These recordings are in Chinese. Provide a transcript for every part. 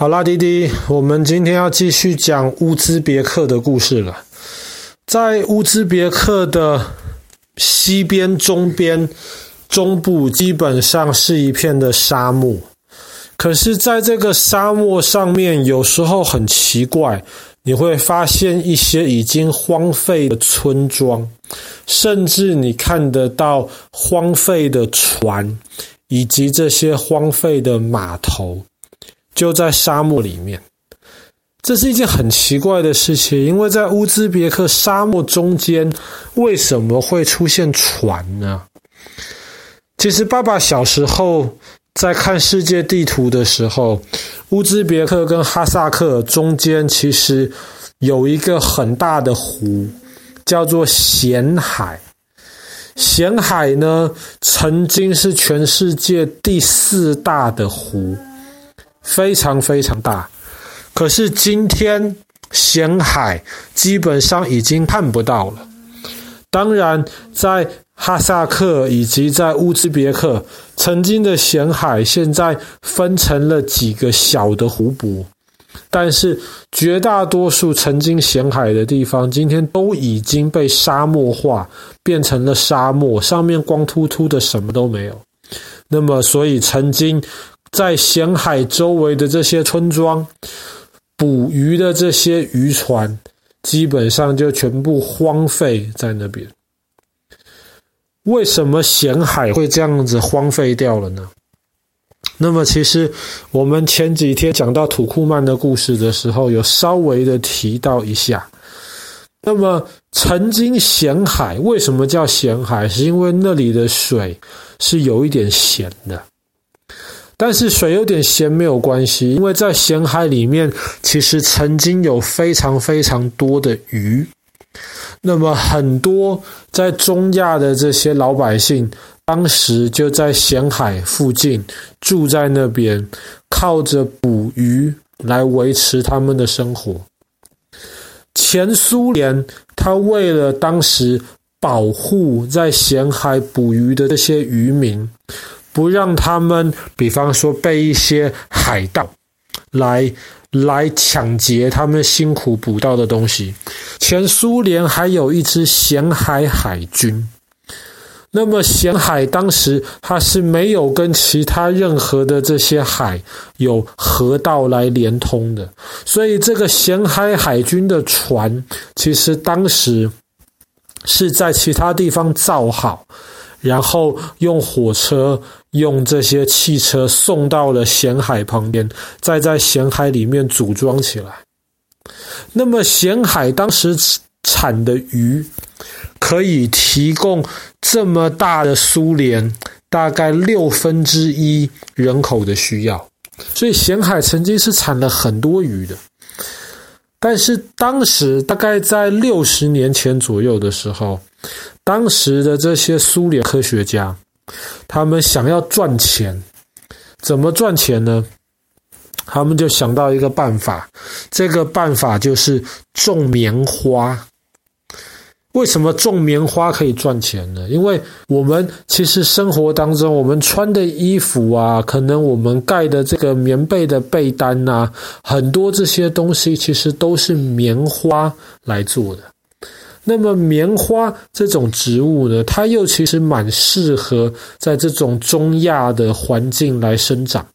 好啦，弟弟，我们今天要继续讲乌兹别克的故事了。在乌兹别克的西边、中边、中部，基本上是一片的沙漠。可是，在这个沙漠上面，有时候很奇怪，你会发现一些已经荒废的村庄，甚至你看得到荒废的船，以及这些荒废的码头。就在沙漠里面，这是一件很奇怪的事情，因为在乌兹别克沙漠中间，为什么会出现船呢？其实，爸爸小时候在看世界地图的时候，乌兹别克跟哈萨克中间其实有一个很大的湖，叫做咸海。咸海呢，曾经是全世界第四大的湖。非常非常大，可是今天咸海基本上已经看不到了。当然，在哈萨克以及在乌兹别克，曾经的咸海现在分成了几个小的湖泊，但是绝大多数曾经咸海的地方，今天都已经被沙漠化，变成了沙漠，上面光秃秃的，什么都没有。那么，所以曾经。在咸海周围的这些村庄，捕鱼的这些渔船，基本上就全部荒废在那边。为什么咸海会这样子荒废掉了呢？那么，其实我们前几天讲到土库曼的故事的时候，有稍微的提到一下。那么，曾经咸海为什么叫咸海？是因为那里的水是有一点咸的。但是水有点咸没有关系，因为在咸海里面，其实曾经有非常非常多的鱼。那么很多在中亚的这些老百姓，当时就在咸海附近住在那边，靠着捕鱼来维持他们的生活。前苏联，他为了当时保护在咸海捕鱼的这些渔民。不让他们，比方说被一些海盗来来抢劫他们辛苦捕到的东西。前苏联还有一支咸海海军，那么咸海当时它是没有跟其他任何的这些海有河道来连通的，所以这个咸海海军的船其实当时是在其他地方造好。然后用火车、用这些汽车送到了咸海旁边，再在咸海里面组装起来。那么咸海当时产的鱼，可以提供这么大的苏联大概六分之一人口的需要，所以咸海曾经是产了很多鱼的。但是当时大概在六十年前左右的时候。当时的这些苏联科学家，他们想要赚钱，怎么赚钱呢？他们就想到一个办法，这个办法就是种棉花。为什么种棉花可以赚钱呢？因为我们其实生活当中，我们穿的衣服啊，可能我们盖的这个棉被的被单啊，很多这些东西其实都是棉花来做的。那么棉花这种植物呢，它又其实蛮适合在这种中亚的环境来生长，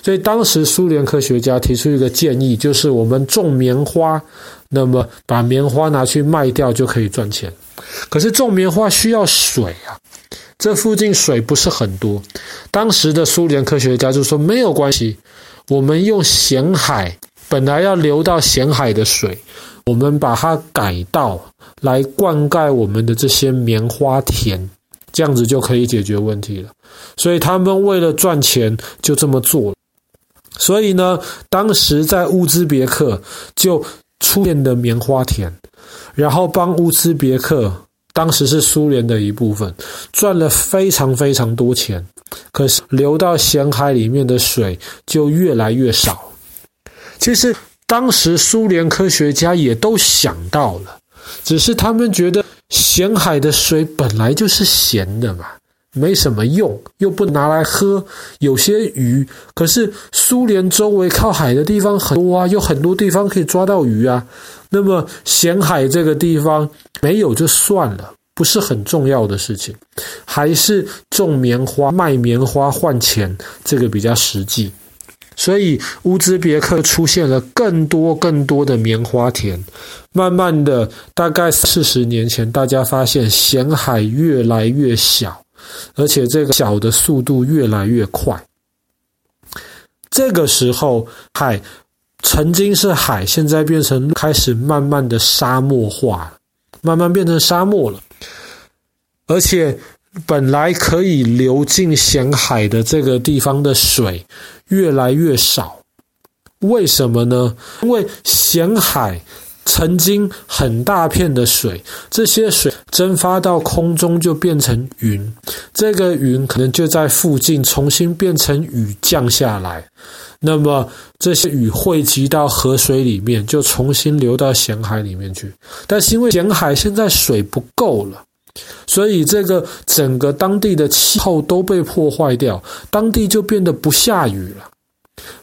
所以当时苏联科学家提出一个建议，就是我们种棉花，那么把棉花拿去卖掉就可以赚钱。可是种棉花需要水啊，这附近水不是很多。当时的苏联科学家就说没有关系，我们用咸海本来要流到咸海的水，我们把它改道。来灌溉我们的这些棉花田，这样子就可以解决问题了。所以他们为了赚钱，就这么做了。所以呢，当时在乌兹别克就出现的棉花田，然后帮乌兹别克，当时是苏联的一部分，赚了非常非常多钱。可是流到咸海里面的水就越来越少。其实当时苏联科学家也都想到了。只是他们觉得咸海的水本来就是咸的嘛，没什么用，又不拿来喝。有些鱼，可是苏联周围靠海的地方很多啊，有很多地方可以抓到鱼啊。那么咸海这个地方没有就算了，不是很重要的事情，还是种棉花、卖棉花换钱，这个比较实际。所以乌兹别克出现了更多更多的棉花田，慢慢的，大概四十年前，大家发现咸海越来越小，而且这个小的速度越来越快。这个时候，海曾经是海，现在变成开始慢慢的沙漠化，慢慢变成沙漠了，而且。本来可以流进咸海的这个地方的水越来越少，为什么呢？因为咸海曾经很大片的水，这些水蒸发到空中就变成云，这个云可能就在附近重新变成雨降下来，那么这些雨汇集到河水里面，就重新流到咸海里面去。但是因为咸海现在水不够了。所以，这个整个当地的气候都被破坏掉，当地就变得不下雨了。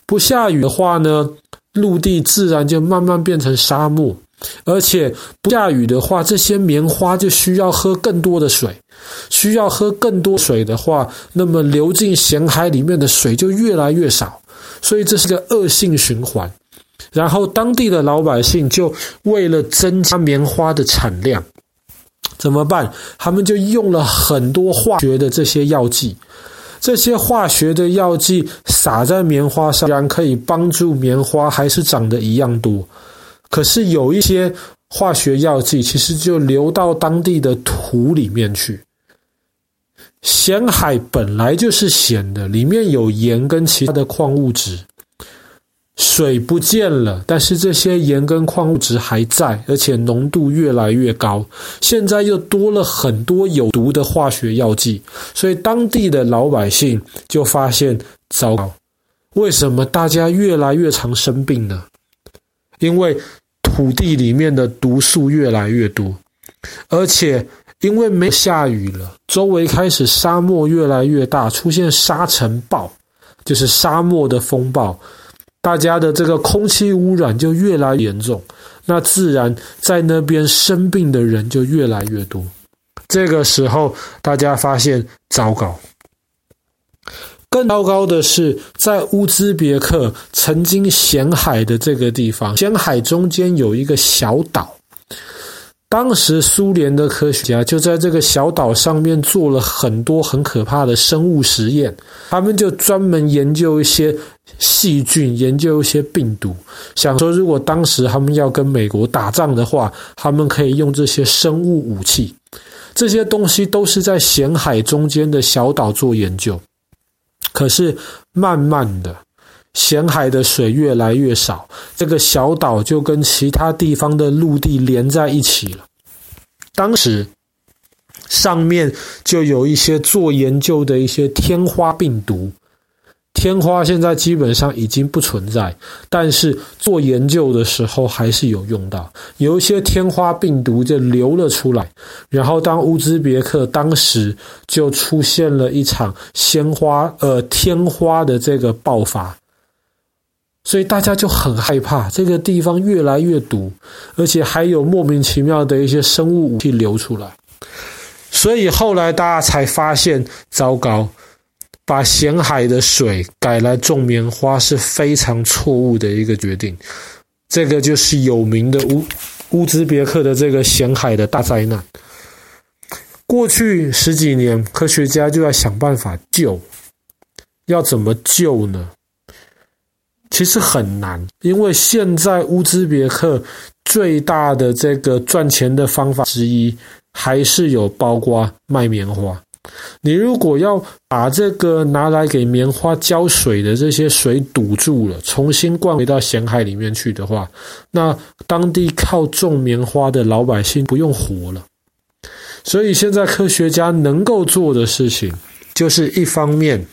不下雨的话呢，陆地自然就慢慢变成沙漠，而且不下雨的话，这些棉花就需要喝更多的水，需要喝更多水的话，那么流进咸海里面的水就越来越少，所以这是个恶性循环。然后，当地的老百姓就为了增加棉花的产量。怎么办？他们就用了很多化学的这些药剂，这些化学的药剂撒在棉花上，虽然可以帮助棉花还是长得一样多。可是有一些化学药剂其实就流到当地的土里面去。咸海本来就是咸的，里面有盐跟其他的矿物质。水不见了，但是这些盐跟矿物质还在，而且浓度越来越高。现在又多了很多有毒的化学药剂，所以当地的老百姓就发现糟糕，为什么大家越来越常生病呢？因为土地里面的毒素越来越多，而且因为没下雨了，周围开始沙漠越来越大，出现沙尘暴，就是沙漠的风暴。大家的这个空气污染就越来越严重，那自然在那边生病的人就越来越多。这个时候，大家发现糟糕。更糟糕的是，在乌兹别克曾经咸海的这个地方，咸海中间有一个小岛。当时苏联的科学家就在这个小岛上面做了很多很可怕的生物实验，他们就专门研究一些细菌，研究一些病毒，想说如果当时他们要跟美国打仗的话，他们可以用这些生物武器。这些东西都是在咸海中间的小岛做研究，可是慢慢的。咸海的水越来越少，这个小岛就跟其他地方的陆地连在一起了。当时上面就有一些做研究的一些天花病毒，天花现在基本上已经不存在，但是做研究的时候还是有用到。有一些天花病毒就流了出来，然后当乌兹别克当时就出现了一场鲜花呃天花的这个爆发。所以大家就很害怕，这个地方越来越毒，而且还有莫名其妙的一些生物武器流出来。所以后来大家才发现，糟糕，把咸海的水改来种棉花是非常错误的一个决定。这个就是有名的乌乌兹别克的这个咸海的大灾难。过去十几年，科学家就在想办法救，要怎么救呢？其实很难，因为现在乌兹别克最大的这个赚钱的方法之一，还是有包括卖棉花。你如果要把这个拿来给棉花浇水的这些水堵住了，重新灌回到咸海里面去的话，那当地靠种棉花的老百姓不用活了。所以现在科学家能够做的事情，就是一方面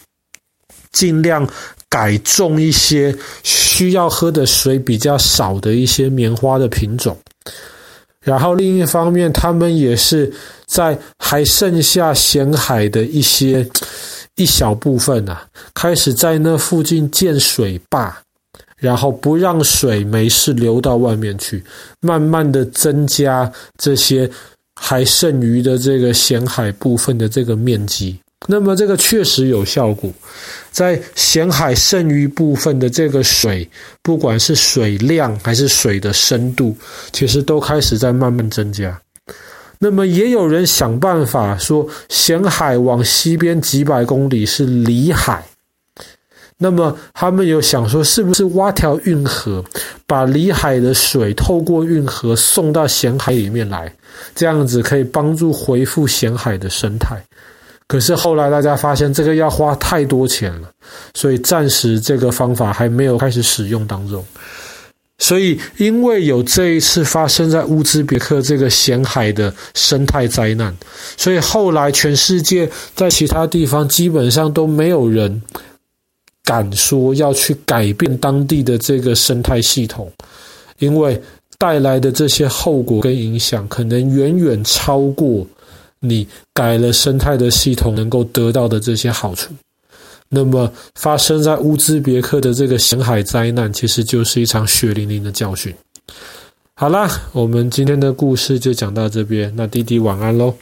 尽量。改种一些需要喝的水比较少的一些棉花的品种，然后另一方面，他们也是在还剩下咸海的一些一小部分啊，开始在那附近建水坝，然后不让水没事流到外面去，慢慢的增加这些还剩余的这个咸海部分的这个面积。那么这个确实有效果，在咸海剩余部分的这个水，不管是水量还是水的深度，其实都开始在慢慢增加。那么也有人想办法说，咸海往西边几百公里是里海，那么他们有想说，是不是挖条运河，把里海的水透过运河送到咸海里面来，这样子可以帮助恢复咸海的生态。可是后来大家发现这个要花太多钱了，所以暂时这个方法还没有开始使用当中。所以因为有这一次发生在乌兹别克这个咸海的生态灾难，所以后来全世界在其他地方基本上都没有人敢说要去改变当地的这个生态系统，因为带来的这些后果跟影响可能远远超过。你改了生态的系统，能够得到的这些好处，那么发生在乌兹别克的这个咸海灾难，其实就是一场血淋淋的教训。好啦，我们今天的故事就讲到这边，那弟弟晚安喽。